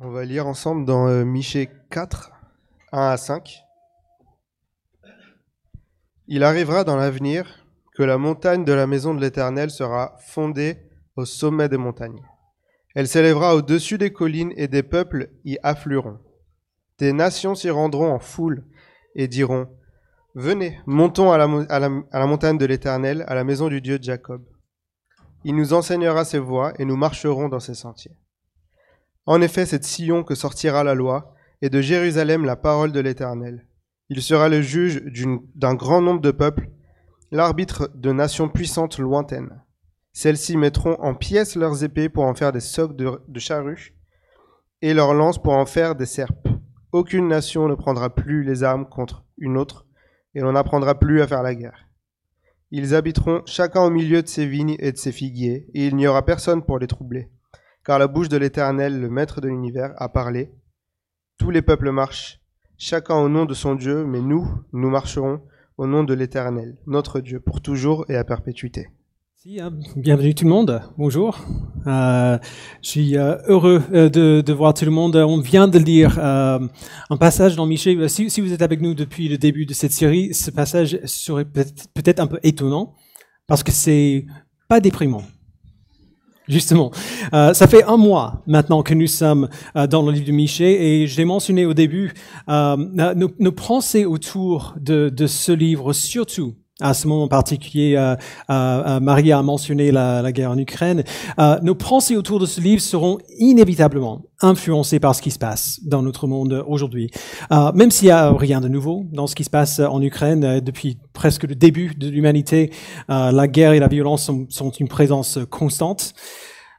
On va lire ensemble dans euh, Michée 4, 1 à 5. Il arrivera dans l'avenir que la montagne de la maison de l'Éternel sera fondée au sommet des montagnes. Elle s'élèvera au-dessus des collines et des peuples y afflueront. Des nations s'y rendront en foule et diront, Venez, montons à la, montagne de l'Éternel, à la maison du Dieu de Jacob. Il nous enseignera ses voies et nous marcherons dans ses sentiers. En effet, c'est de Sion que sortira la loi, et de Jérusalem la parole de l'Éternel. Il sera le juge d'un grand nombre de peuples, l'arbitre de nations puissantes lointaines. Celles-ci mettront en pièces leurs épées pour en faire des socs de, de charrues, et leurs lances pour en faire des serpes. Aucune nation ne prendra plus les armes contre une autre, et l'on n'apprendra plus à faire la guerre. Ils habiteront chacun au milieu de ses vignes et de ses figuiers, et il n'y aura personne pour les troubler. Car la bouche de l'Éternel, le Maître de l'univers, a parlé. Tous les peuples marchent, chacun au nom de son Dieu, mais nous, nous marcherons au nom de l'Éternel, notre Dieu, pour toujours et à perpétuité. Hein, bienvenue tout le monde. Bonjour. Euh, je suis euh, heureux euh, de, voir tout le monde. On vient de lire un passage dans Michée. Si, vous êtes avec nous depuis le début de cette série, ce passage serait peut-être peut-être un peu étonnant parce que c'est pas déprimant. Justement, Euh, ça fait un mois maintenant que nous sommes euh, dans le livre de Michée et je l'ai mentionné au début, euh, nos, nos pensées autour de ce livre, surtout à ce moment particulier, euh, euh, euh, Marie a mentionné la, guerre en Ukraine. Euh, nos pensées autour de ce livre seront inévitablement influencées par ce qui se passe dans notre monde aujourd'hui. Même s'il y a rien de nouveau dans ce qui se passe en Ukraine depuis presque le début de l'humanité, la guerre et la violence sont, une présence constante.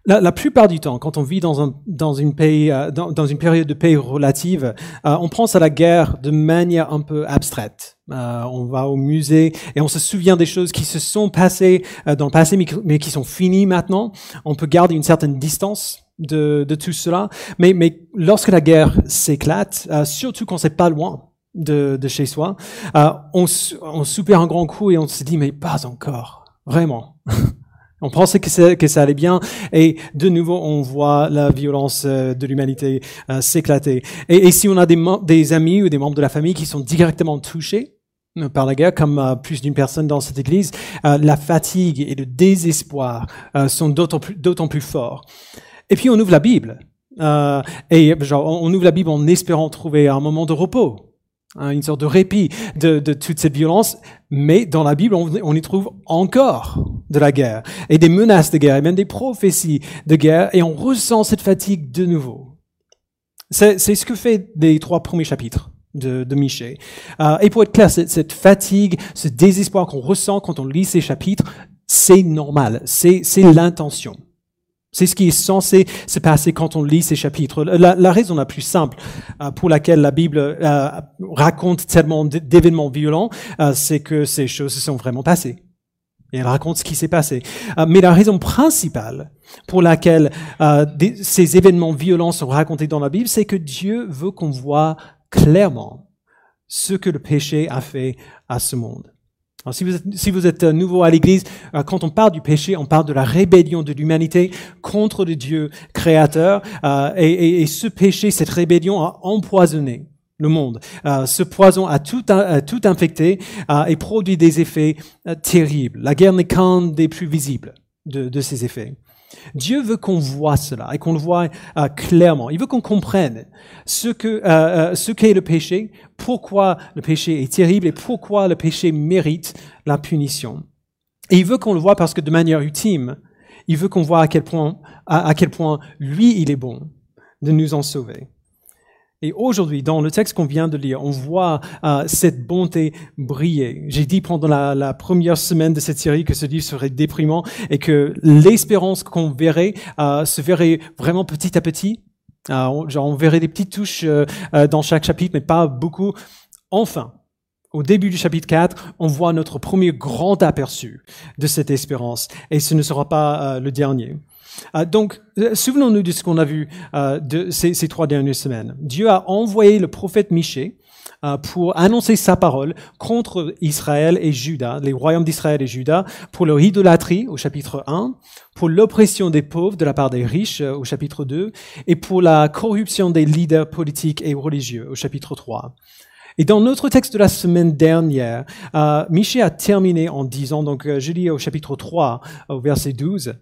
La, plupart du temps, quand on vit dans, un, dans, une, période de paix relative, on pense à la guerre de manière un peu abstraite. Euh, on va au musée et on se souvient des choses qui se sont passées euh, dans le passé, mais, qui sont finies maintenant. On peut garder une certaine distance de, de tout cela. Mais, mais, lorsque la guerre s'éclate, euh, surtout quand c'est pas loin de, de chez soi, euh, on, on un grand coup et on se dit mais pas encore, vraiment. On pensait que que ça allait bien et de nouveau on voit la violence euh, de l'humanité euh, s'éclater. Et, et, si on a des, des, amis ou des membres de la famille qui sont directement touchés par la guerre, comme euh, plus d'une personne dans cette église, euh, la fatigue et le désespoir euh, sont d'autant plus, plus forts. Et puis on ouvre la Bible et genre on ouvre la Bible en espérant trouver un moment de repos hein, une sorte de répit de, de, toute cette violence, mais dans la Bible, on, on, y trouve encore de la guerre, et des menaces de guerre, et même des prophéties de guerre, et on ressent cette fatigue de nouveau. C'est ce que fait les trois premiers chapitres de, de Michée. Euh, et pour être clair, cette, cette fatigue, ce désespoir qu'on ressent quand on lit ces chapitres, c'est normal, c'est l'intention. C'est ce qui est censé se passer quand on lit ces chapitres. La, la raison la plus simple euh, pour laquelle la Bible euh, raconte tellement d'événements violents, euh, c'est que ces choses se sont vraiment passées. Et elle raconte ce qui s'est passé. Euh, mais la raison principale pour laquelle euh, des, ces événements violents sont racontés dans la Bible, c'est que Dieu veut qu'on voit clairement ce que le péché a fait à ce monde. Alors, si, vous êtes, si vous êtes nouveau à l'Église, euh, quand on parle du péché, on parle de la rébellion de l'humanité contre le Dieu créateur. Euh, et, et, et, ce péché, cette rébellion a empoisonné le monde. Euh, ce poison a tout, a, tout infecté euh, et produit des effets euh, terribles. La guerre n'est qu'un des plus visibles de, de ces effets. Dieu veut qu'on voit cela et qu'on le voit euh, clairement. Il veut qu'on comprenne ce que euh, ce qu'est le péché, pourquoi le péché est terrible et pourquoi le péché mérite la punition. Et il veut qu'on le voit parce que de manière ultime, il veut qu'on voit à quel point à quel point lui il est bon de nous en sauver. Et aujourd'hui, dans le texte qu'on vient de lire, on voit euh, cette bonté briller. J'ai dit pendant la, la, première semaine de cette série que ce livre serait déprimant et que l'espérance qu'on verrait euh, se verrait vraiment petit à petit. Euh, on, genre on verrait des petites touches dans chaque chapitre, mais pas beaucoup. Enfin, au début du chapitre 4, on voit notre premier grand aperçu de cette espérance. Et ce ne sera pas le dernier. Euh, donc, euh, souvenons-nous de ce qu'on a vu euh, de ces, trois dernières semaines. Dieu a envoyé le prophète Michée pour annoncer sa parole contre Israël et Juda, les royaumes d'Israël et Juda, pour leur idolâtrie au chapitre 1, pour l'oppression des pauvres de la part des riches au chapitre 2, et pour la corruption des leaders politiques et religieux au chapitre 3. Et dans notre texte de la semaine dernière, euh, Michel a terminé en disant, donc je lis au chapitre 3, au verset 12,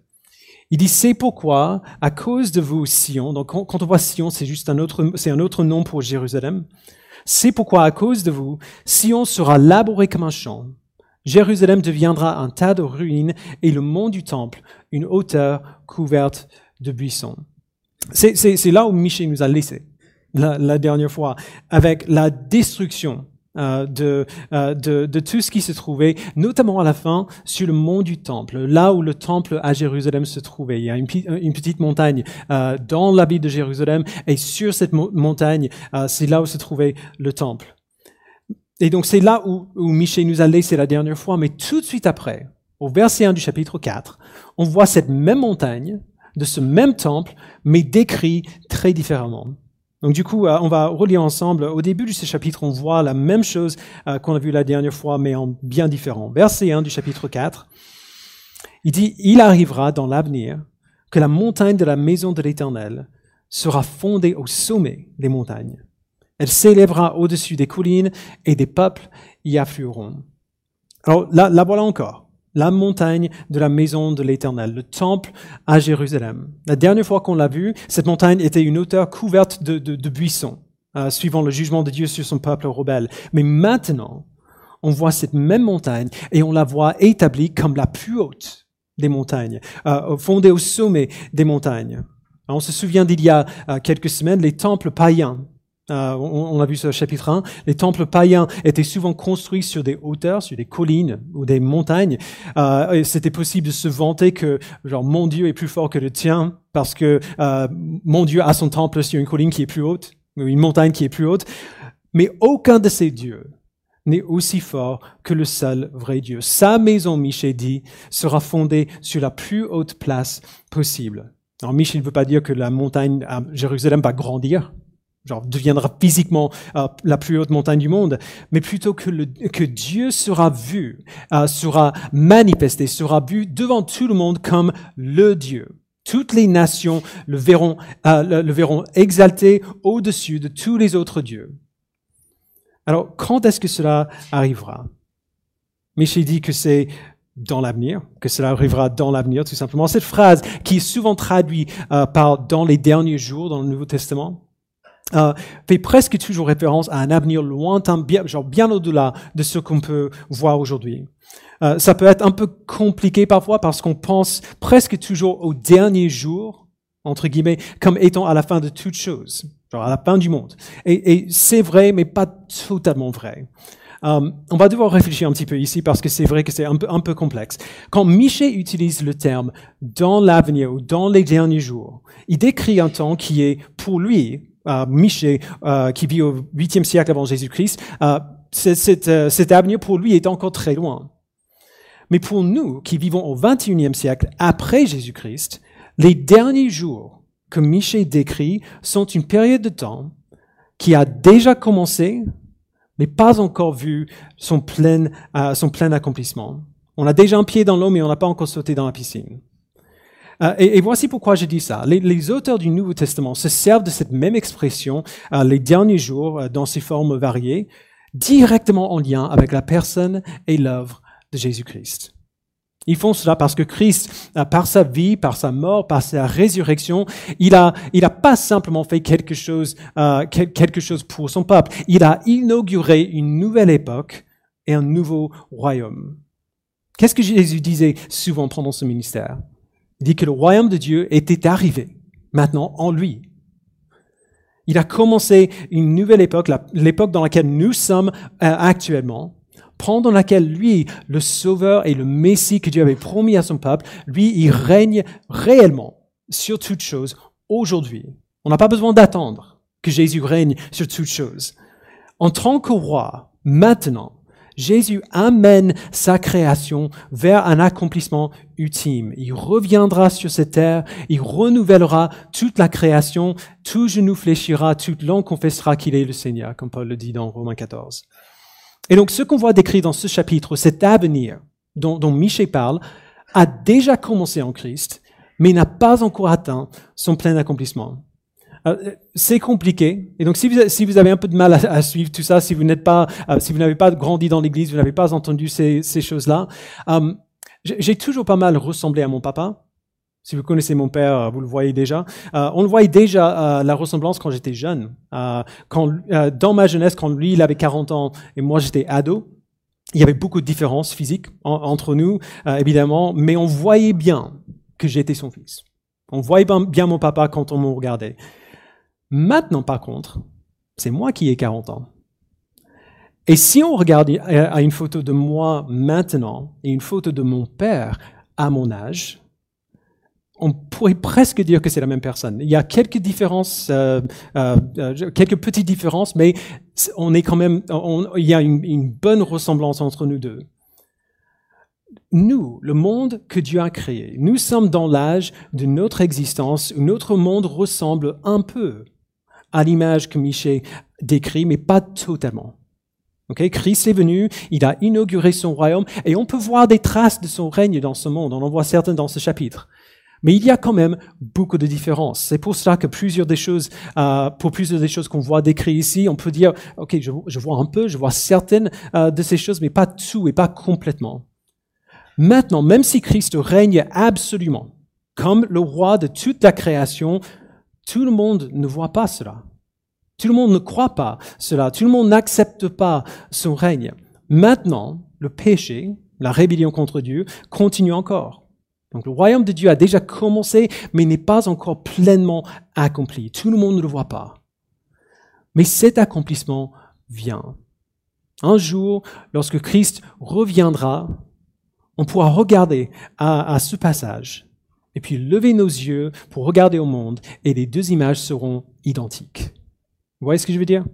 il dit, c'est pourquoi, à cause de vous, Sion, donc quand on voit Sion, c'est juste un autre, c'est un autre nom pour Jérusalem. C'est pourquoi, à cause de vous, Sion sera labouré comme un champ. Jérusalem deviendra un tas de ruines et le mont du temple, une hauteur couverte de buissons. C'est là où Michel nous a laissé la, la dernière fois, avec la destruction euh, de, euh, de, de, tout ce qui se trouvait, notamment à la fin, sur le mont du Temple, là où le Temple à Jérusalem se trouvait. Il y a une, une petite montagne euh, dans la ville de Jérusalem, et sur cette montagne, euh, c'est là où se trouvait le Temple. Et donc c'est là où, où Michel nous a laissé la dernière fois, mais tout de suite après, au verset 1 du chapitre 4, on voit cette même montagne de ce même temple, mais décrit très différemment. Donc du coup, euh, on va relire ensemble. Au début de ce chapitre, on voit la même chose euh, qu'on a vu la dernière fois, mais en bien différent. Verset 1 du chapitre 4, il dit, Il arrivera dans l'avenir que la montagne de la maison de l'Éternel sera fondée au sommet des montagnes. Elle s'élèvera au-dessus des collines et des peuples y afflueront. Alors là, là voilà encore la montagne de la maison de l'Éternel, le temple à Jérusalem. La dernière fois qu'on l'a vu, cette montagne était une hauteur couverte de, buissons, euh, suivant le jugement de Dieu sur son peuple rebelle. Mais maintenant, on voit cette même montagne et on la voit établie comme la plus haute des montagnes, euh, fondée au sommet des montagnes. on se souvient d'il y a euh, quelques semaines, les temples païens euh, on, a vu ce chapitre 1. Les temples païens étaient souvent construits sur des hauteurs, sur des collines ou des montagnes. Euh, C'était possible de se vanter que genre mon Dieu est plus fort que le tien parce que euh, mon Dieu a son temple sur une colline qui est plus haute, ou une montagne qui est plus haute. Mais aucun de ces dieux n'est aussi fort que le seul vrai Dieu. Sa maison, Michel dit, sera fondée sur la plus haute place possible. Alors Michel ne veut pas dire que la montagne à Jérusalem va grandir genre deviendra physiquement euh, la plus haute montagne du monde, mais plutôt que, le, que Dieu sera vu, euh, sera manifesté, sera vu devant tout le monde comme le Dieu. Toutes les nations le verront, euh, le, le verront exalté au-dessus de tous les autres dieux. Alors, quand est-ce que cela arrivera? Michel dit que c'est dans l'avenir, que cela arrivera dans l'avenir, tout simplement. Cette phrase qui est souvent traduite par dans les derniers jours dans le Nouveau Testament, euh, fait presque toujours référence à un avenir lointain, bien, genre bien au-delà de ce qu'on peut voir aujourd'hui. Euh, ça peut être un peu compliqué parfois parce qu'on pense presque toujours au dernier jour, entre guillemets, comme étant à la fin de toute chose, genre à la fin du monde. Et, et c'est vrai, mais pas totalement vrai. Euh, on va devoir réfléchir un petit peu ici parce que c'est vrai que c'est un peu, un peu complexe. Quand Michel utilise le terme dans l'avenir ou dans les derniers jours, il décrit un temps qui est pour lui Michée, euh, qui vit au 8e siècle avant Jésus-Christ, euh, cet avenir pour lui est encore très loin. Mais pour nous, qui vivons au 21e siècle après Jésus-Christ, les derniers jours que Michée décrit sont une période de temps qui a déjà commencé, mais pas encore vu son plein, son plein accomplissement. On a déjà un pied dans l'eau, mais on n'a pas encore sauté dans la piscine. Euh, et, voici pourquoi je dis ça. Les, auteurs du Nouveau Testament se servent de cette même expression euh, les derniers jours euh, dans ses formes variées, directement en lien avec la personne et l'œuvre de Jésus-Christ. Ils font cela parce que Christ, par sa vie, par sa mort, par sa résurrection, il a, il a pas simplement fait quelque chose, quelque chose pour son peuple. Il a inauguré une nouvelle époque et un nouveau royaume. Qu'est-ce que Jésus disait souvent pendant ce ministère? Il dit que le royaume de Dieu était arrivé maintenant en lui. Il a commencé une nouvelle époque, l'époque dans laquelle nous sommes euh, actuellement, pendant laquelle lui, le Sauveur et le Messie que Dieu avait promis à son peuple, lui, il règne réellement sur toutes choses aujourd'hui. On n'a pas besoin d'attendre que Jésus règne sur toutes choses. En tant que roi, maintenant, Jésus amène sa création vers un accomplissement ultime. Il reviendra sur cette terre, il renouvellera toute la création, tout genou fléchira, toute langue confessera qu'il est le Seigneur, comme Paul le dit dans Romains 14. Et donc ce qu'on voit décrit dans ce chapitre, cet avenir dont, dont Michel parle, a déjà commencé en Christ, mais n'a pas encore atteint son plein accomplissement. Euh, c'est compliqué. Et donc, si vous, avez un peu de mal à, suivre tout ça, si vous n'êtes pas, euh, si vous n'avez pas grandi dans l'Église, vous n'avez pas entendu ces, ces choses-là, euh, j'ai toujours pas mal ressemblé à mon papa. Si vous connaissez mon père, vous le voyez déjà. on le voyait déjà la ressemblance quand j'étais jeune. dans ma jeunesse, quand lui il avait 40 ans et moi j'étais ado, il y avait beaucoup de différences physiques entre nous, évidemment, mais on voyait bien que j'étais son fils. On voyait bien mon papa quand on me regardait. Maintenant, par contre, c'est moi qui ai 40 ans. Et si on regarde à une photo de moi maintenant et une photo de mon père à mon âge, on pourrait presque dire que c'est la même personne. Il y a quelques différences, euh, euh, euh, quelques petites différences, mais on est quand même, il y a une, une bonne ressemblance entre nous deux. Nous, le monde que Dieu a créé, nous sommes dans l'âge de notre existence où notre monde ressemble un peu à l'image que Michel décrit, mais pas totalement. Okay? Christ est venu, il a inauguré son royaume, et on peut voir des traces de son règne dans ce monde. On en voit certaines dans ce chapitre. Mais il y a quand même beaucoup de différences. C'est pour cela que plusieurs des choses, euh, pour plusieurs des choses qu'on voit décrites ici, on peut dire, ok, je, je, vois un peu, je vois certaines euh, de ces choses, mais pas tout et pas complètement. Maintenant, même si Christ règne absolument, comme le roi de toute la création, tout le monde ne voit pas cela. Tout le monde ne croit pas cela. Tout le monde n'accepte pas son règne. Maintenant, le péché, la rébellion contre Dieu, continue encore. Donc le royaume de Dieu a déjà commencé, mais n'est pas encore pleinement accompli. Tout le monde ne le voit pas. Mais cet accomplissement vient. Un jour, lorsque Christ reviendra, on pourra regarder à, à ce passage et puis lever nos yeux pour regarder au monde, et les deux images seront identiques. Vous voyez ce que je veux dire?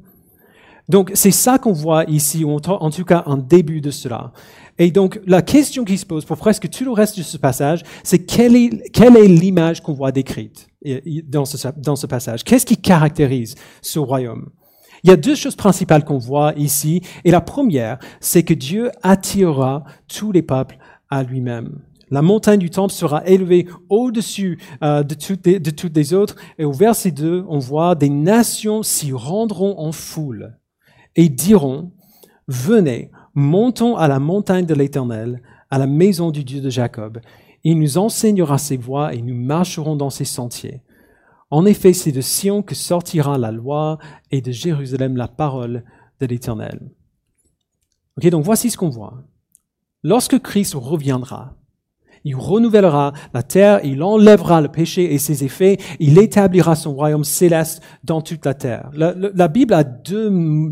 Donc c'est ça qu'on voit ici, ou en tout cas un début de cela. Et donc la question qui se pose pour presque tout le reste de ce passage, c'est quelle est, quelle est l'image qu'on voit décrite dans ce, dans ce passage? Qu'est-ce qui caractérise ce royaume? Il y a deux choses principales qu'on voit ici, et la première, c'est que Dieu attirera tous les peuples à lui-même. La montagne du temple sera élevée au-dessus euh, de, toutes de toutes les autres. Et au verset 2, on voit des nations s'y rendront en foule et diront, venez, montons à la montagne de l'Éternel, à la maison du Dieu de Jacob. Il nous enseignera ses voies et nous marcherons dans ses sentiers. En effet, c'est de Sion que sortira la loi et de Jérusalem la parole de l'Éternel. Ok, donc voici ce qu'on voit. Lorsque Christ reviendra, il renouvellera la terre, il enlèvera le péché et ses effets, il établira son royaume céleste dans toute la terre. La, Bible a deux,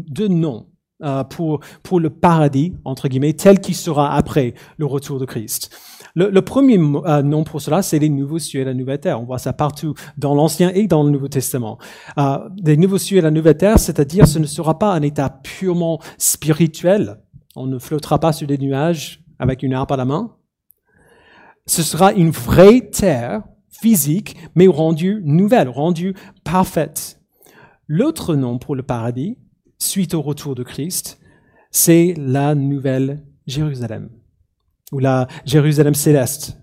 deux noms euh, pour, pour le paradis, entre guillemets, tel qu'il sera après le retour de Christ. Le, premier euh, nom pour cela, c'est les nouveaux cieux et la nouvelle terre. On voit ça partout dans l'Ancien et dans le Nouveau Testament. Euh, les nouveaux cieux et la nouvelle terre, c'est-à-dire ce ne sera pas un état purement spirituel. On ne flottera pas sur des nuages avec une harpe à la main ce sera une vraie terre physique, mais rendue nouvelle, rendue parfaite. L'autre nom pour le paradis, suite au retour de Christ, c'est la nouvelle Jérusalem, ou la Jérusalem céleste.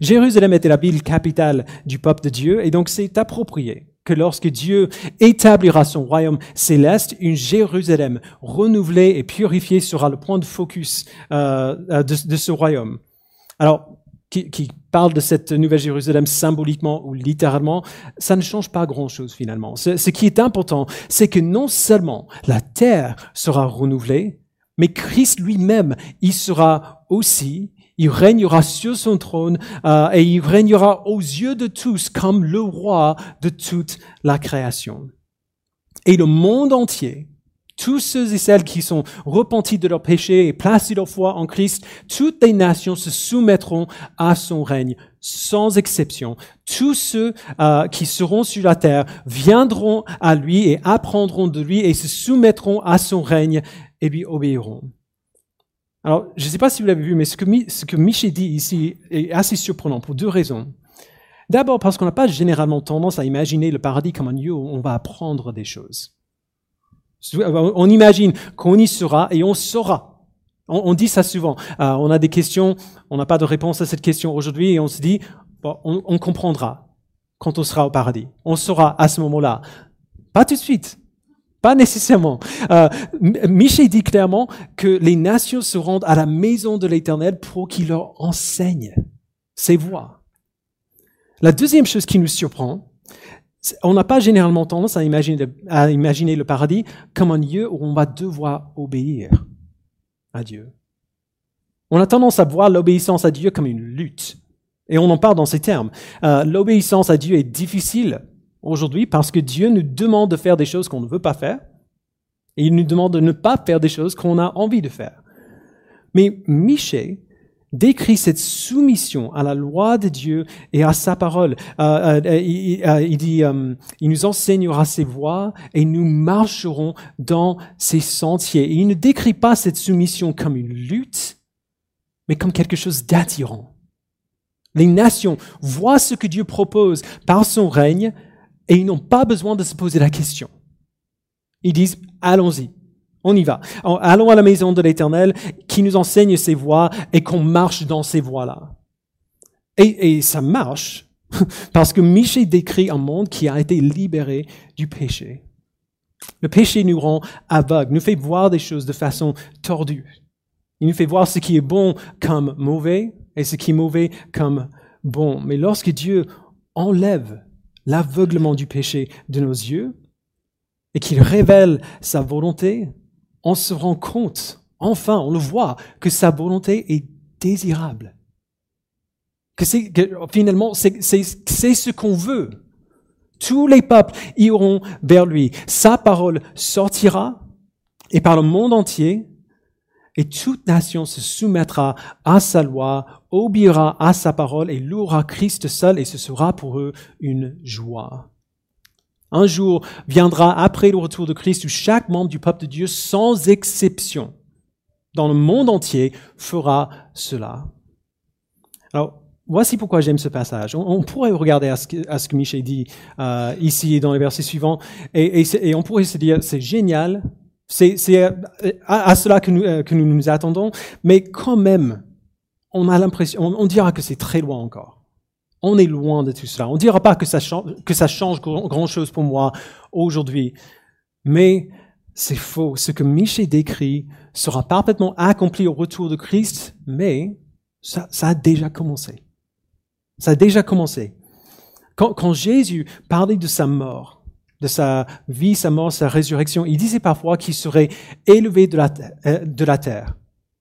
Jérusalem était la ville capitale du peuple de Dieu, et donc c'est approprié que lorsque Dieu établira son royaume céleste, une Jérusalem renouvelée et purifiée sera le point de focus euh, de, de ce royaume. Alors, qui, parle de cette nouvelle Jérusalem symboliquement ou littéralement, ça ne change pas grand-chose finalement. Ce, ce qui est important, c'est que non seulement la terre sera renouvelée, mais Christ lui-même, il sera aussi, il régnera sur son trône euh, et il régnera aux yeux de tous comme le roi de toute la création. Et le monde entier tous ceux et celles qui sont repentis de leurs péchés et placés leur foi en Christ, toutes les nations se soumettront à son règne, sans exception. Tous ceux euh, qui seront sur la terre viendront à lui et apprendront de lui et se soumettront à son règne et lui obéiront. Alors, je ne sais pas si vous l'avez vu, mais ce que, ce que Miché dit ici est assez surprenant pour deux raisons. D'abord parce qu'on n'a pas généralement tendance à imaginer le paradis comme un lieu où on va apprendre des choses. On imagine qu'on y sera et on saura. On, dit ça souvent. Euh, on a des questions, on n'a pas de réponse à cette question aujourd'hui et on se dit, bon, on, comprendra quand on sera au paradis. On saura à ce moment-là. Pas tout de suite. Pas nécessairement. Euh, Michel dit clairement que les nations se rendent à la maison de l'Éternel pour qu'il leur enseigne ses voies. La deuxième chose qui nous surprend, on n'a pas généralement tendance à imaginer, le paradis comme un lieu où on va devoir obéir à Dieu. On a tendance à voir l'obéissance à Dieu comme une lutte. Et on en parle dans ces termes. Euh, l'obéissance à Dieu est difficile aujourd'hui parce que Dieu nous demande de faire des choses qu'on ne veut pas faire. Et il nous demande de ne pas faire des choses qu'on a envie de faire. Mais Michel décrit cette soumission à la loi de Dieu et à sa parole. Euh, euh, euh, il nous enseignera ses voies et nous marcherons dans ses sentiers. Il ne décrit pas cette soumission comme une lutte, mais comme quelque chose d'attirant. Les nations voient ce que Dieu propose par son règne et ils n'ont pas besoin de se poser la question. Ils disent, allons-y. On y va. Allons à la maison de l'Éternel qui nous enseigne ses voies et qu'on marche dans ces voies-là. Et, ça marche parce que Michel décrit un monde qui a été libéré du péché. Le péché nous rend aveugles, nous fait voir des choses de façon tordue. Il nous fait voir ce qui est bon comme mauvais et ce qui est mauvais comme bon. Mais lorsque Dieu enlève l'aveuglement du péché de nos yeux et qu'il révèle sa volonté, on se rend compte, enfin, on le voit, que sa volonté est désirable. Que, c'est, finalement, c'est, c'est ce qu'on veut. Tous les peuples iront vers lui. Sa parole sortira et par le monde entier, et toute nation se soumettra à sa loi, obéira à sa parole et louera Christ seul, et ce sera pour eux une joie. Un jour viendra après le retour de Christ où chaque membre du peuple de Dieu, sans exception, dans le monde entier, fera cela. Alors, voici pourquoi j'aime ce passage. On, pourrait regarder à ce que, à Michel dit euh, ici dans les versets suivants, et, on pourrait se dire, c'est génial, c'est à, cela que nous, euh, que nous nous attendons, mais quand même, on a l'impression, on dira que c'est très loin encore. On est loin de tout cela. On ne dira pas que ça change, que ça change grand-chose pour moi aujourd'hui. Mais c'est faux. Ce que Michel décrit sera parfaitement accompli au retour de Christ, mais ça, a déjà commencé. Ça a déjà commencé. Quand, quand Jésus parlait de sa mort, de sa vie, sa mort, sa résurrection, il disait parfois qu'il serait élevé de la, euh, de la terre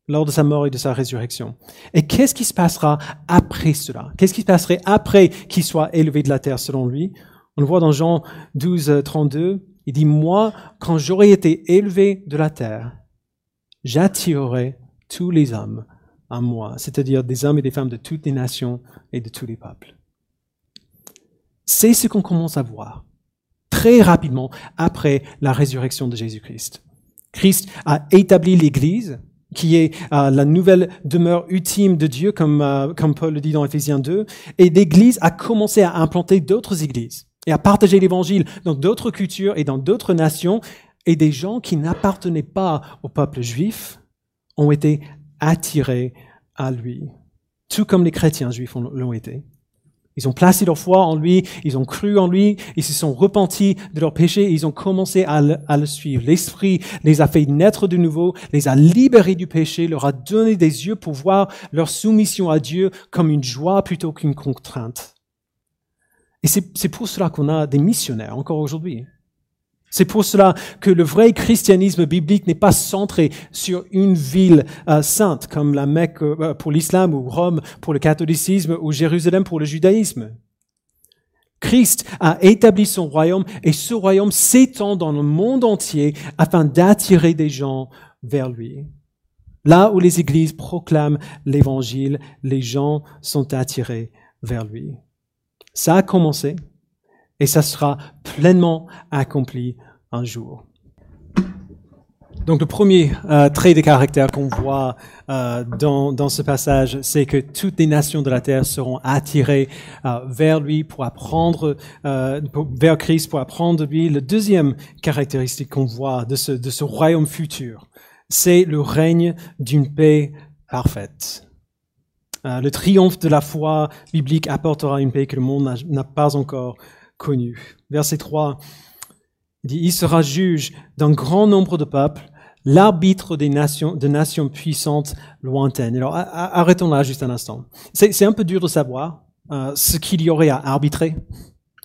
lors de sa mort et de sa résurrection. Et qu'est-ce qui se passera après cela? Qu'est-ce qui se passerait après qu'il soit élevé de la terre selon lui? On le voit dans Jean 12, 32. Il dit, moi, quand j'aurai été élevé de la terre, j'attirerai tous les hommes à moi, c'est-à-dire des hommes et des femmes de toutes les nations et de tous les peuples. C'est ce qu'on commence à voir très rapidement après la résurrection de Jésus-Christ. Christ a établi l'Église, qui est euh, la nouvelle demeure ultime de Dieu, comme, euh, comme Paul le dit dans Ephésiens 2. Et l'Église a commencé à implanter d'autres églises et à partager l'Évangile dans d'autres cultures et dans d'autres nations. Et des gens qui n'appartenaient pas au peuple juif ont été attirés à lui, tout comme les chrétiens juifs l'ont été. Ils ont placé leur foi en lui, ils ont cru en lui, ils se sont repentis de leurs péchés ils ont commencé à le, suivre. L'Esprit les a fait naître de nouveau, les a libérés du péché, leur a donné des yeux pour voir leur soumission à Dieu comme une joie plutôt qu'une contrainte. Et c'est pour cela qu'on a des missionnaires encore aujourd'hui. C'est pour cela que le vrai christianisme biblique n'est pas centré sur une ville euh, sainte comme la Mecque euh, pour l'islam ou Rome pour le catholicisme ou Jérusalem pour le judaïsme. Christ a établi son royaume et ce royaume s'étend dans le monde entier afin d'attirer des gens vers lui. Là où les églises proclament l'évangile, les gens sont attirés vers lui. Ça a commencé et ça sera pleinement accompli jour. Donc le premier euh, trait de caractère qu'on voit euh, dans, dans ce passage, c'est que toutes les nations de la terre seront attirées euh, vers lui pour apprendre, vers Christ pour apprendre de lui. Le deuxième caractéristique qu'on voit de ce, de ce royaume futur, c'est le règne d'une paix parfaite. Le triomphe de la foi biblique apportera une paix que le monde n'a- pas encore connue. Verset 3 il il sera juge d'un grand nombre de peuples, l'arbitre des nations, de nations puissantes lointaines. Alors, arrêtons là juste un instant. C'est c'est un peu dur de savoir euh, ce qu'il y aurait à arbitrer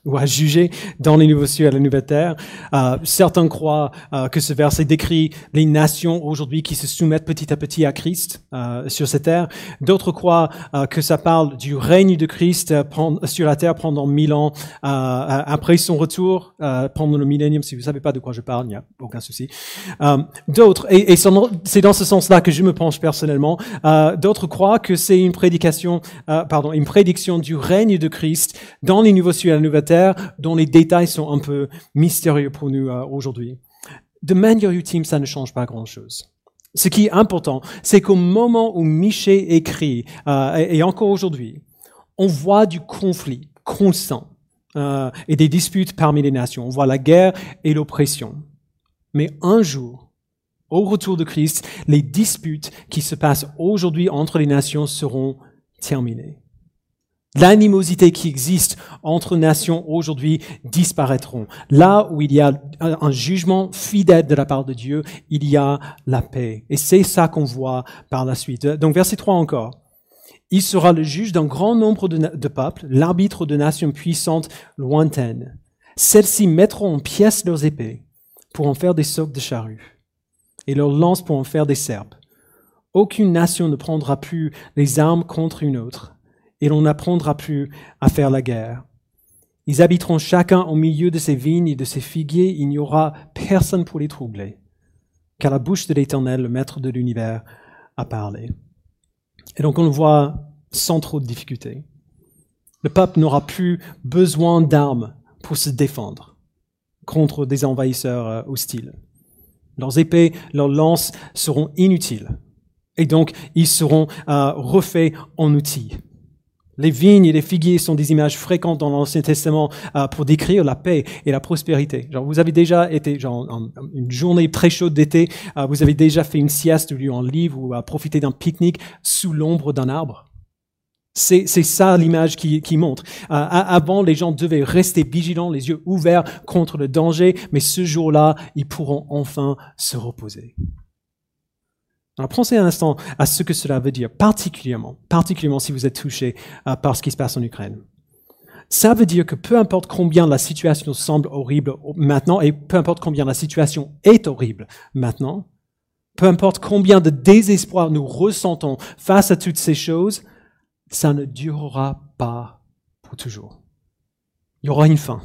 ou à juger dans les nouveaux cieux et la nouvelle terre. Euh, certains croient euh, que ce verset décrit les nations aujourd'hui qui se soumettent petit à petit à Christ euh, sur cette terre. D'autres croient que ça parle du règne de Christ sur la terre pendant mille ans après son retour, pendant le millénium. Si vous savez pas de quoi je parle, il n'y a aucun souci. D'autres, et, c'est dans- ce sens-là que je me penche personnellement. D'autres croient que c'est une prédication, pardon, une prédiction du règne de Christ dans les nouveaux cieux et la nouvelle terre, dont les détails sont un peu mystérieux pour nous euh, aujourd'hui. De manière ultime, ça ne change pas grand-chose. Ce qui est important, c'est qu'au moment où Michée écrit, euh, et, et encore aujourd'hui, on voit du conflit constant euh, et des disputes parmi les nations. On voit la guerre et l'oppression. Mais un jour, au retour de Christ, les disputes qui se passent aujourd'hui entre les nations seront terminées. L'animosité qui existe entre nations aujourd'hui disparaîtront. Là où il y a un jugement fidèle de la part de Dieu, il y a la paix. Et c'est ça qu'on voit par la suite. Donc verset 3 encore. Il sera le juge d'un grand nombre de, peuples, l'arbitre de nations puissantes lointaines. Celles-ci mettront en pièces leurs épées pour en faire des socs de charrues et leurs lances pour en faire des serpes. Aucune nation ne prendra plus les armes contre une autre et l'on n'apprendra plus à faire la guerre. Ils habiteront chacun au milieu de ses vignes et de ses figuiers, il n'y aura personne pour les troubler, car la bouche de l'Éternel, le Maître de l'univers, a parlé. Et donc on le voit sans trop de difficulté. Le peuple n'aura plus besoin d'armes pour se défendre contre des envahisseurs euh, hostiles. Leurs épées, leurs lances seront inutiles. Et donc, ils seront euh, refaits en outils. Les vignes et les figuiers sont des images fréquentes dans l'Ancien Testament euh, pour décrire la paix et la prospérité. Genre, vous avez déjà été, genre, en- en- une journée très chaude d'été, euh, vous avez déjà fait une sieste ou lu un livre ou euh, profité d'un pique-nique sous l'ombre d'un arbre. C'est ça l'image qui, qui montre. Avant, les gens devaient rester vigilants, les yeux ouverts contre le danger, mais ce jour-là, ils pourront enfin se reposer. Alors pensez un instant à ce que cela veut dire, particulièrement, particulièrement si vous êtes touché euh, par ce qui se passe en Ukraine. Ça veut dire que peu importe combien la situation semble horrible maintenant, et peu importe combien la situation est horrible maintenant, peu importe combien de désespoir nous ressentons face à toutes ces choses, ça ne durera pas pour toujours. Il y aura une fin.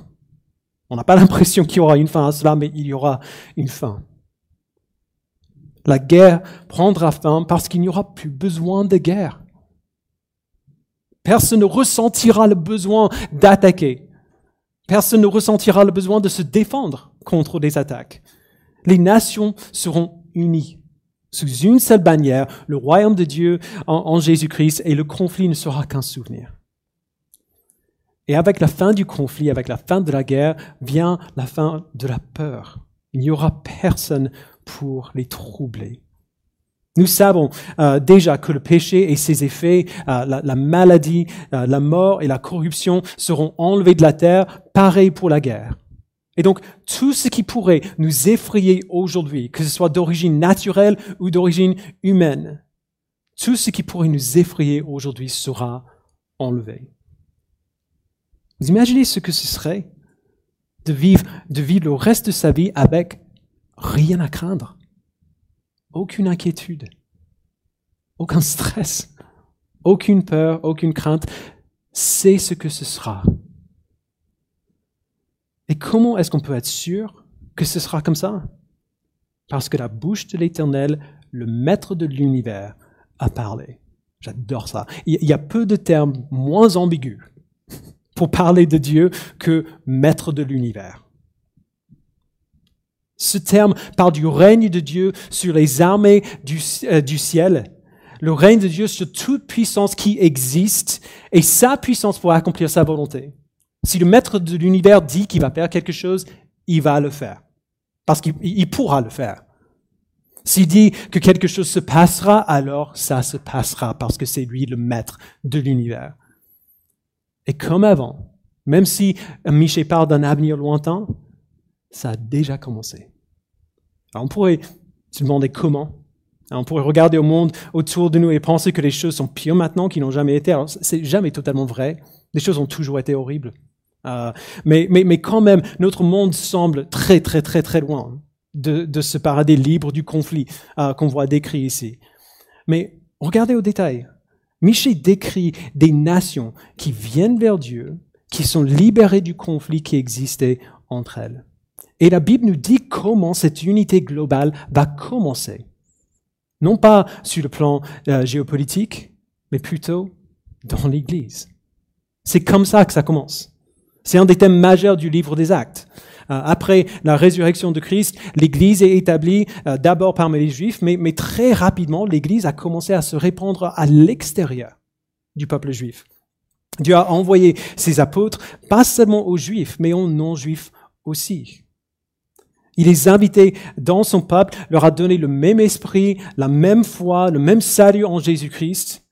On n'a pas l'impression qu'il y aura une fin à cela, mais il y aura une fin. La guerre prendra fin parce qu'il n'y aura plus besoin de guerre. Personne ne ressentira le besoin d'attaquer. Personne ne ressentira le besoin de se défendre contre des attaques. Les nations seront unies sous une seule bannière, le royaume de Dieu en, en Jésus-Christ, et le conflit ne sera qu'un souvenir. Et avec la fin du conflit, avec la fin de la guerre, vient la fin de la peur. Il n'y aura personne pour les troubler. Nous savons euh, déjà que le péché et ses effets, euh, la, la maladie, euh, la mort et la corruption seront enlevés de la terre, pareil pour la guerre. Et donc, tout ce qui pourrait nous effrayer aujourd'hui, que ce soit d'origine naturelle ou d'origine humaine, tout ce qui pourrait nous effrayer aujourd'hui sera enlevé. Vous imaginez ce que ce serait de vivre, de vivre le reste de sa vie avec rien à craindre, aucune inquiétude, aucun stress, aucune peur, aucune crainte. C'est ce que ce sera. Et comment est-ce qu'on peut être sûr que ce sera comme ça? Parce que la bouche de l'Éternel, le maître de l'univers, a parlé. J'adore ça. Il y a peu de termes moins ambigus pour parler de Dieu que maître de l'univers. Ce terme parle du règne de Dieu sur les armées du, euh, du ciel, le règne de Dieu sur toute puissance qui existe et sa puissance pour accomplir sa volonté. Si le maître de l'univers dit qu'il va faire quelque chose, il va le faire. Parce qu'il pourra le faire. S'il dit que quelque chose se passera, alors ça se passera parce que c'est lui le maître de l'univers. Et comme avant, même si Michel parle d'un avenir lointain, ça a déjà commencé. on pourrait se demander comment. on pourrait regarder au monde autour de nous et penser que les choses sont pires maintenant qu'ils n'ont jamais été. Alors, c'est jamais totalement vrai. Les choses ont toujours été horribles. Euh, mais, mais, mais quand même, notre monde semble très, très, très, très loin de, de ce paradis libre du conflit euh, qu'on voit décrit ici. Mais regardez au détail. Michel décrit des nations qui viennent vers Dieu, qui sont libérées du conflit qui existait entre elles. Et la Bible nous dit comment cette unité globale va commencer. Non pas sur le plan euh, géopolitique, mais plutôt dans l'Église. C'est comme ça que ça commence. C'est un des thèmes majeurs du livre des actes. Euh, après la résurrection de Christ, l'Église est établie euh, d'abord parmi les Juifs, mais, mais très rapidement, l'Église a commencé à se répandre à l'extérieur du peuple juif. Dieu a envoyé ses apôtres, pas seulement aux Juifs, mais aux non-Juifs aussi. Il les a invités dans son peuple, leur a donné le même esprit, la même foi, le même salut en Jésus-Christ.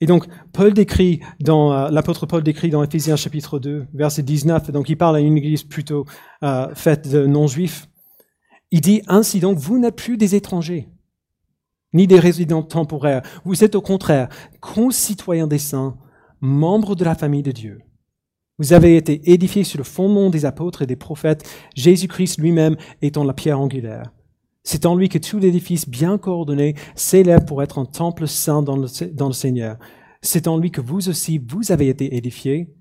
Et donc, Paul décrit dans, euh, l'apôtre Paul décrit dans Éphésiens chapitre 2, verset 19, donc il parle à une église plutôt euh, faite de non-juifs. Il dit ainsi donc, vous n'êtes plus des étrangers, ni des résidents temporaires. Vous êtes au contraire concitoyens des saints, membres de la famille de Dieu. Vous avez été édifiés sur le fondement des apôtres et des prophètes, Jésus-Christ lui-même étant la pierre angulaire. C'est en lui que tout l'édifice bien coordonné s'élève pour être un temple saint dans le, dans le Seigneur. C'est en lui que vous aussi, vous avez été édifiés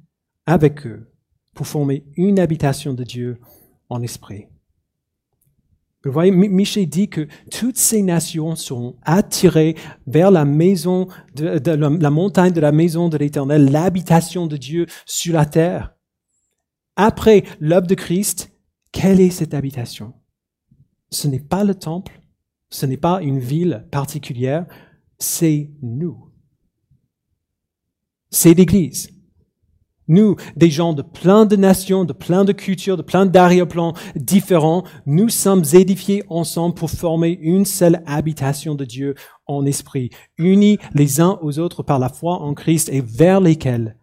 avec eux pour former une habitation de Dieu en esprit. Vous voyez, Michel dit que toutes ces nations seront attirées vers la maison, de, de la montagne de la maison de l'Éternel, l'habitation de Dieu sur la terre. Après l'œuvre de Christ, quelle est cette habitation? Ce n'est pas le temple, ce n'est pas une ville particulière, c'est nous. C'est l'Église. Nous, des gens de plein de nations, de plein de cultures, de plein d'arrière-plans différents, nous sommes édifiés ensemble pour former une seule habitation de Dieu en esprit, unis les uns aux autres par la foi en Christ et vers lesquels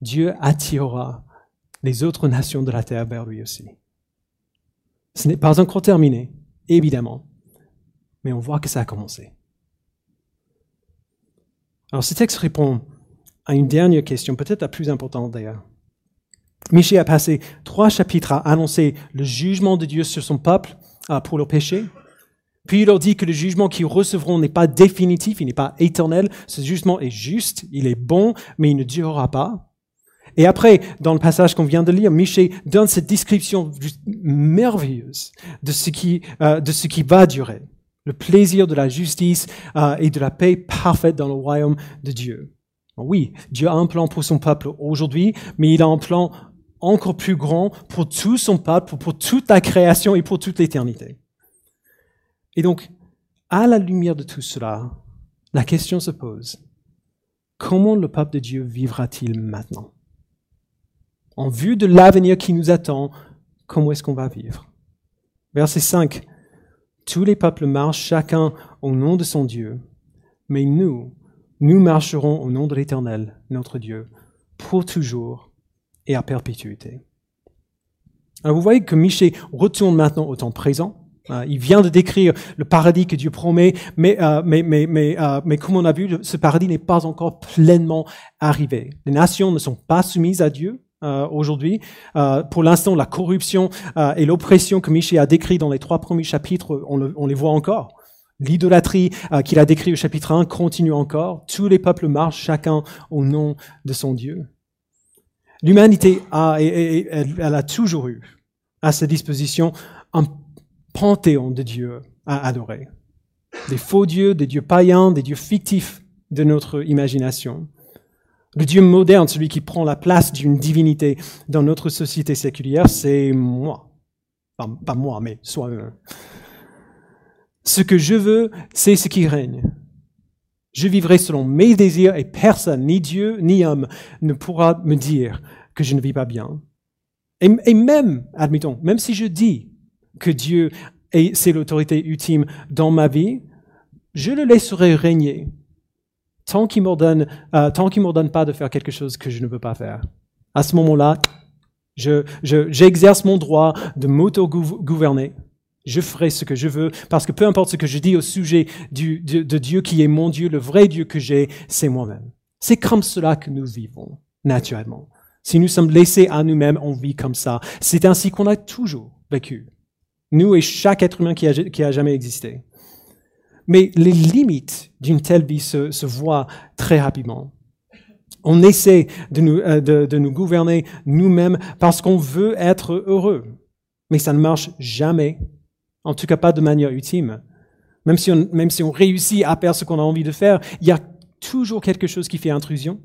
Dieu attirera les autres nations de la terre vers lui aussi. Ce n'est pas encore terminé, évidemment, mais on voit que ça a commencé. Alors ce texte répond à une dernière question, peut-être la plus importante d'ailleurs. Michel a passé trois chapitres à annoncer le jugement de Dieu sur son peuple euh, pour leur péché. Puis il leur dit que le jugement qu'ils recevront n'est pas définitif, il n'est pas éternel. Ce jugement est juste, il est bon, mais il ne durera pas. Et après, dans le passage qu'on vient de lire, Michel donne cette description merveilleuse de ce qui, euh, de ce qui va durer. Le plaisir de la justice euh, et de la paix parfaite dans le royaume de Dieu. Oui, Dieu a un plan pour son peuple aujourd'hui, mais il a un plan encore plus grand pour tout son peuple, pour toute la création et pour toute l'éternité. Et donc, à la lumière de tout cela, la question se pose, comment le peuple de Dieu vivra-t-il maintenant? En vue de l'avenir qui nous attend, comment est-ce qu'on va vivre? Verset 5. Tous les peuples marchent chacun au nom de son Dieu, mais nous, nous marcherons au nom de l'Éternel, notre Dieu, pour toujours et à perpétuité. Alors vous voyez que Michel retourne maintenant au temps présent. Euh, il vient de décrire le paradis que Dieu promet, mais, euh, mais, mais, mais, euh, mais comme on a vu, ce paradis n'est pas encore pleinement arrivé. Les nations ne sont pas soumises à Dieu, aujourd'hui. Pour l'instant, la corruption et l'oppression que Michel a décrit dans les trois premiers chapitres, on les voit encore. L'idolâtrie qu'il a décrit au chapitre 1 continue encore. Tous les peuples marchent chacun au nom de son Dieu. L'humanité a, et, elle, a toujours eu à sa disposition un panthéon de dieux à adorer. Des faux dieux, des dieux païens, des dieux fictifs de notre imagination. Le Dieu moderne, celui qui prend la place d'une divinité dans notre société séculière, c'est moi. Pas, pas moi, mais soi-même. Ce que je veux, c'est ce qui règne. Je vivrai selon mes désirs et personne, ni Dieu, ni homme, ne pourra me dire que je ne vis pas bien. Et, même, admettons, même si je dis que Dieu est, c'est l'autorité ultime dans ma vie, je le laisserai régner tant qu'il m'ordonne, euh, tant qu'il m'ordonne pas de faire quelque chose que je ne veux pas faire. À ce moment-là, je, j'exerce mon droit de m'auto-gouverner. Je ferai ce que je veux, parce que peu importe ce que je dis au sujet de, Dieu qui est mon Dieu, le vrai Dieu que j'ai, c'est moi-même. C'est comme cela que nous vivons, naturellement. Si nous sommes laissés à nous-mêmes, on vit comme ça. C'est ainsi qu'on a toujours vécu. Nous et chaque être humain qui a, jamais existé. Mais les limites d'une telle vie se, voient très rapidement. On essaie euh, de nous gouverner nous-mêmes parce qu'on veut être heureux. Mais ça ne marche jamais en tout cas pas de manière ultime. Même si on, même si on réussit à faire ce qu'on a envie de faire, il y a toujours quelque chose qui fait intrusion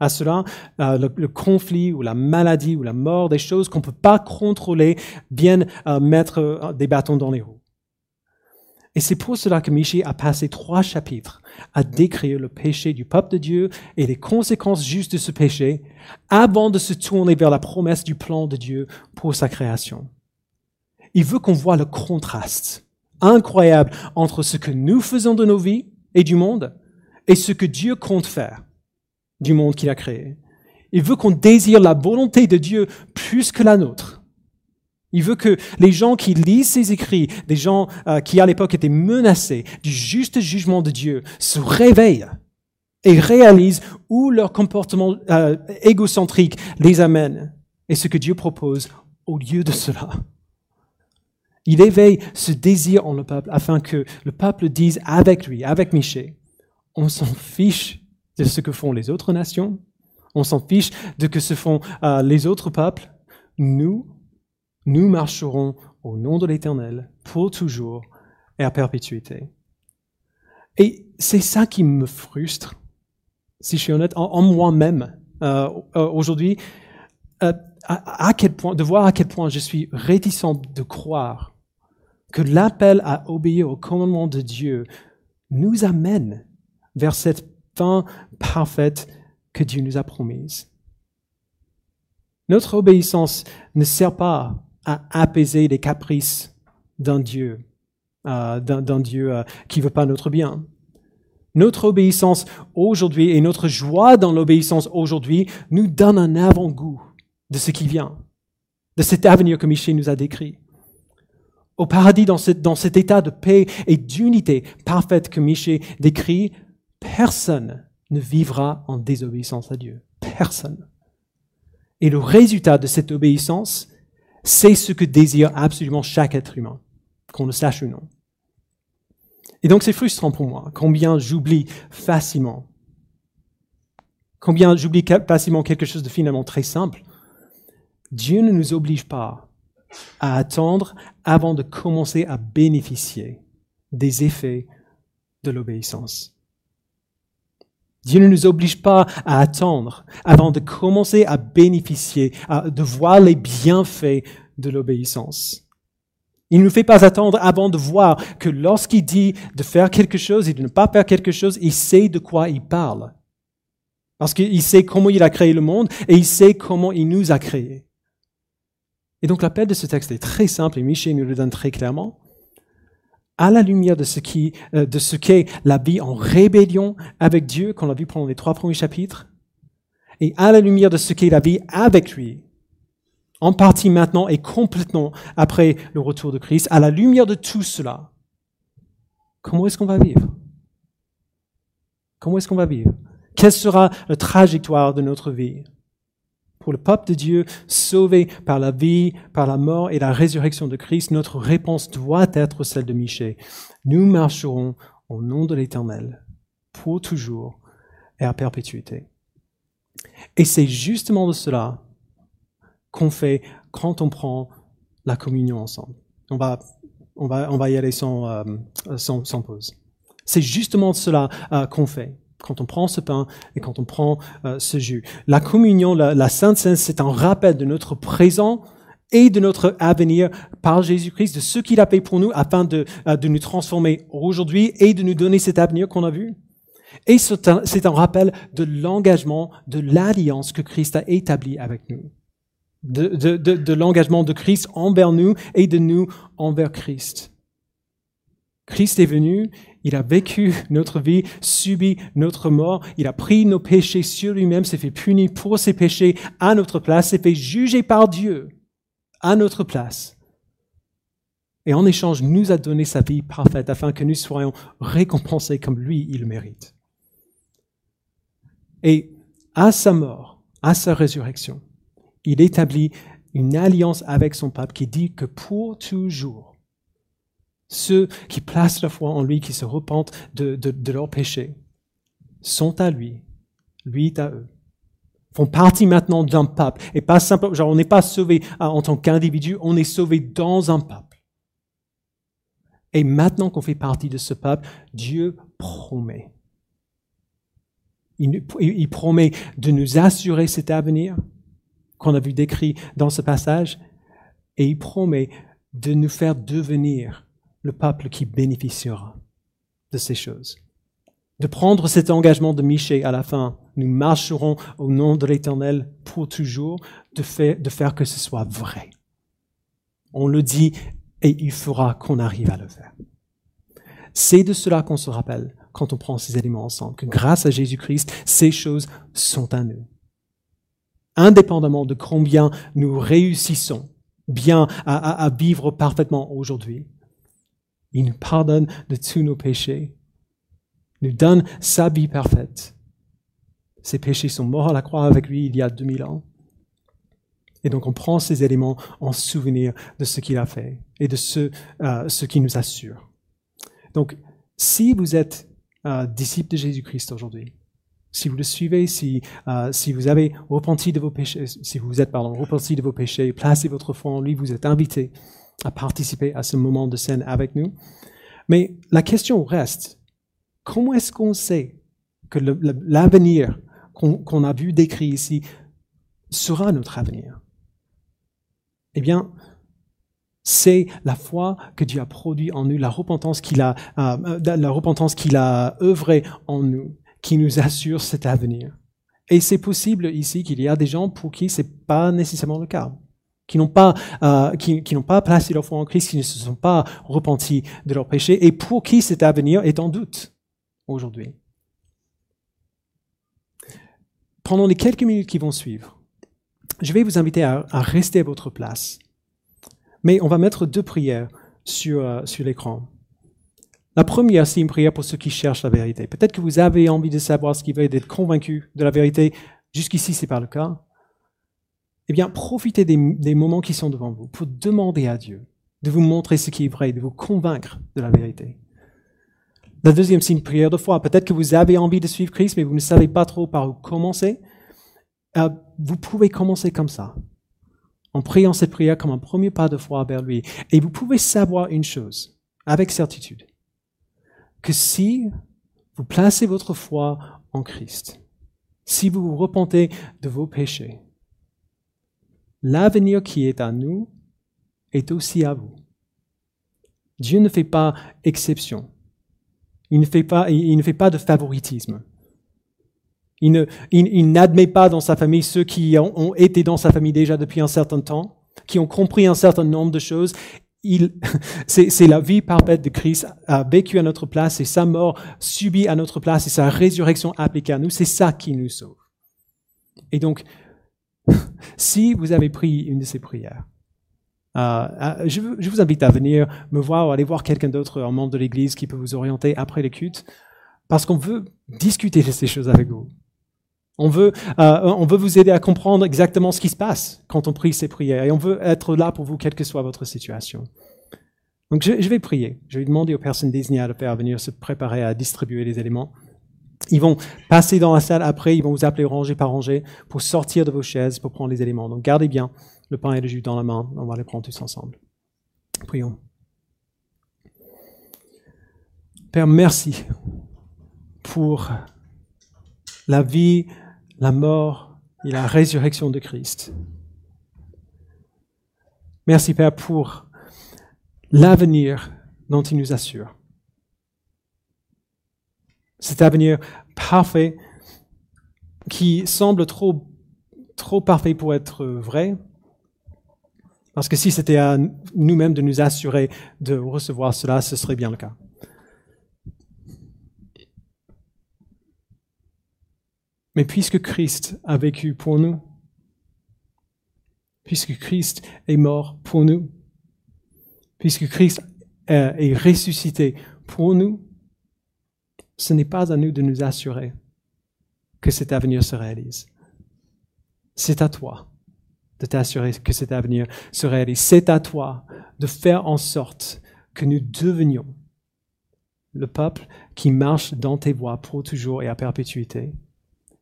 à cela, euh, le, conflit ou la maladie ou la mort, des choses qu'on ne peut pas contrôler, viennent euh, mettre euh, des bâtons dans les roues. Et c'est pour cela que Michi a passé trois chapitres à décrire le péché du peuple de Dieu et les conséquences justes de ce péché avant de se tourner vers la promesse du plan de Dieu pour sa création il veut qu'on voit le contraste incroyable entre ce que nous faisons de nos vies et du monde et ce que Dieu compte faire du monde qu'il a créé. Il veut qu'on désire la volonté de Dieu plus que la nôtre. Il veut que les gens qui lisent ses écrits, des gens euh, qui à l'époque étaient menacés du juste jugement de Dieu, se réveillent et réalisent où leur comportement euh, égocentrique les amène et ce que Dieu propose au lieu de cela. Il éveille ce désir en le peuple afin que le peuple dise avec lui, avec Michée, on s'en fiche de ce que font les autres nations, on s'en fiche de ce que se font euh, les autres peuples. Nous, nous marcherons au nom de l'Éternel pour toujours et à perpétuité. Et c'est ça qui me frustre, si je suis honnête, en, moi-même euh, euh, aujourd'hui, de voir à quel point je suis réticent de croire que l'appel à obéir au commandement de Dieu nous amène vers cette fin parfaite que Dieu nous a promise. Notre obéissance ne sert pas à apaiser les caprices d'un Dieu, euh, d'un Dieu euh, qui veut pas notre bien. Notre obéissance aujourd'hui et notre joie dans l'obéissance aujourd'hui nous donne un avant-goût de ce qui vient, de cet avenir que Michel nous a décrit au paradis, dans, cet état de paix et d'unité parfaite que Miché décrit, personne ne vivra en désobéissance à Dieu. Personne. Et le résultat de cette obéissance, c'est ce que désire absolument chaque être humain, qu'on le sache ou non. Et donc c'est frustrant pour moi, combien j'oublie facilement, combien j'oublie facilement quelque chose de finalement très simple. Dieu ne nous oblige pas à attendre avant de commencer à bénéficier des effets de l'obéissance. Dieu ne nous oblige pas à attendre avant de commencer à bénéficier, à, de voir les bienfaits de l'obéissance. Il ne nous fait pas attendre avant de voir que lorsqu'il dit de faire quelque chose et de ne pas faire quelque chose, il sait de quoi il parle. Parce qu'il sait comment il a créé le monde et il sait comment il nous a créés. Et donc l'appel de ce texte est très simple et Michel nous le donne très clairement. À la lumière de ce qui, euh, de ce qu'est la vie en rébellion avec Dieu, qu'on a vu pendant les trois premiers chapitres, et à la lumière de ce qu'est la vie avec lui, en partie maintenant et complètement après le retour de Christ, à la lumière de tout cela, comment est-ce qu'on va vivre? Comment est-ce qu'on va vivre? Quelle sera la trajectoire de notre vie? Pour le peuple de Dieu, sauvé par la vie, par la mort et la résurrection de Christ, notre réponse doit être celle de Michée. Nous marcherons au nom de l'Éternel pour toujours et à perpétuité. Et c'est justement de cela qu'on fait quand on prend la communion ensemble. On va, on va, on va y aller sans, euh, sans, sans pause. C'est justement de cela euh, qu'on fait quand on prend ce pain et quand on prend euh, ce jus. La communion, la, Sainte Seine, c'est un rappel de notre présent et de notre avenir par Jésus-Christ, de ce qu'il a fait pour nous afin de, euh, de nous transformer aujourd'hui et de nous donner cet avenir qu'on a vu. Et c'est un, rappel de l'engagement, de l'alliance que Christ a établi avec nous. De, de l'engagement de Christ envers nous et de nous envers Christ. Christ est venu, il a vécu notre vie, subi notre mort, il a pris nos péchés sur lui-même, s'est fait punir pour ses péchés à notre place, s'est fait juger par Dieu à notre place. Et en échange, nous a donné sa vie parfaite afin que nous soyons récompensés comme lui, il mérite. Et à sa mort, à sa résurrection, il établit une alliance avec son peuple qui dit que pour toujours, ceux qui placent la foi en lui, qui se repentent de, de, leurs péchés, sont à lui, lui est à eux, font partie maintenant d'un peuple. Et pas simplement, genre on n'est pas sauvé en tant qu'individu, on est sauvé dans un peuple. Et maintenant qu'on fait partie de ce peuple, Dieu promet. Il promet de nous assurer cet avenir qu'on a vu décrit dans ce passage, et il promet de nous faire devenir le peuple qui bénéficiera de ces choses. De prendre cet engagement de Michée à la fin, nous marcherons au nom de l'Éternel pour toujours, de faire, que ce soit vrai. On le dit et il fera qu'on arrive à le faire. C'est de cela qu'on se rappelle quand on prend ces éléments ensemble, que grâce à Jésus-Christ, ces choses sont à nous. Indépendamment de combien nous réussissons bien à vivre parfaitement aujourd'hui, il nous pardonne de tous nos péchés, nous donne sa vie parfaite. Ses péchés sont morts à la croix avec lui il y a 2000 ans. Et donc on prend ces éléments en souvenir de ce qu'il a fait et de ce, euh, ce qui nous assure. Donc si vous êtes euh, disciple de Jésus-Christ aujourd'hui, si vous le suivez, si, euh, si vous avez repenti de vos péchés, si vous êtes pardon, repenti de vos péchés, placez votre foi en lui, vous êtes invité à participer à ce moment de scène avec nous. Mais la question reste, comment est-ce qu'on sait que l'avenir qu'on a vu décrit ici sera notre avenir? Eh bien, c'est la foi que Dieu a produit en nous, la repentance qu'il a, euh, qu'il a œuvré en nous, qui nous assure cet avenir. Et c'est possible ici qu'il y a des gens pour qui c'est pas nécessairement le cas qui n'ont pas, euh, qui, qui n'ont pas placé leur foi en Christ, qui ne se sont pas repentis de leurs péchés, et pour qui cet avenir est en doute aujourd'hui. Pendant les quelques minutes qui vont suivre, je vais vous inviter à, à rester à votre place. Mais on va mettre deux prières sur, euh, sur l'écran. La première, c'est une prière pour ceux qui cherchent la vérité. Peut-être que vous avez envie de savoir ce qui veut être convaincu de la vérité. Jusqu'ici, c'est pas le cas eh bien, profitez des, moments qui sont devant vous pour demander à Dieu de vous montrer ce qui est vrai, de vous convaincre de la vérité. La deuxième, c'est une prière de foi. Peut-être que vous avez envie de suivre Christ, mais vous ne savez pas trop par où commencer. Euh, vous pouvez commencer comme ça, en priant cette prière comme un premier pas de foi vers lui. Et vous pouvez savoir une chose, avec certitude, que si vous placez votre foi en Christ, si vous vous repentez de vos péchés, L'avenir qui est à nous est aussi à vous. Dieu ne fait pas exception. Il ne fait pas, il ne fait pas de favoritisme. Il, n'admet pas dans sa famille ceux qui ont, été dans sa famille déjà depuis un certain temps, qui ont compris un certain nombre de choses. c'est, la vie parfaite de Christ, a vécu à notre place, et sa mort subie à notre place, et sa résurrection appliquée à nous. C'est ça qui nous sauve. Et donc, si vous avez pris une de ces prières, euh, euh, je, vous invite à venir me voir ou aller voir quelqu'un d'autre, un membre de l'Église qui peut vous orienter après l'écoute, parce qu'on veut discuter de ces choses avec vous. On veut, euh, on veut vous aider à comprendre exactement ce qui se passe quand on prie ces prières, et on veut être là pour vous, quelle que soit votre situation. Donc je, je vais prier. Je vais demander aux personnes désignées à le faire venir se préparer à distribuer les éléments. Ils vont passer dans la salle après, ils vont vous appeler rangée par rangée pour sortir de vos chaises, pour prendre les éléments. Donc gardez bien le pain et le jus dans la main, on va les prendre tous ensemble. Prions. Père, merci pour la vie, la mort et la résurrection de Christ. Merci Père pour l'avenir dont il nous assure. Cet avenir parfait qui semble trop, trop parfait pour être vrai. Parce que si c'était à nous-mêmes de nous assurer de recevoir cela, ce serait bien le cas. Mais puisque Christ a vécu pour nous, puisque Christ est mort pour nous, puisque Christ est ressuscité pour nous, ce n'est pas à nous de nous assurer que cet avenir se réalise. C'est à toi de t'assurer que cet avenir se réalise. C'est à toi de faire en sorte que nous devenions le peuple qui marche dans tes voies pour toujours et à perpétuité,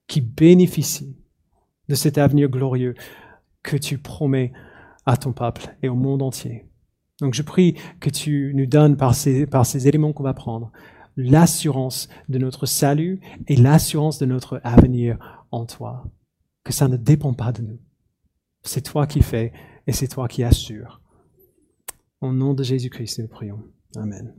qui bénéficie de cet avenir glorieux que tu promets à ton peuple et au monde entier. Donc je prie que tu nous donnes par ces, éléments qu'on va prendre l'assurance de notre salut et l'assurance de notre avenir en toi. Que ça ne dépend pas de nous. C'est toi qui fais et c'est toi qui assures. Au nom de Jésus-Christ, nous prions. Amen.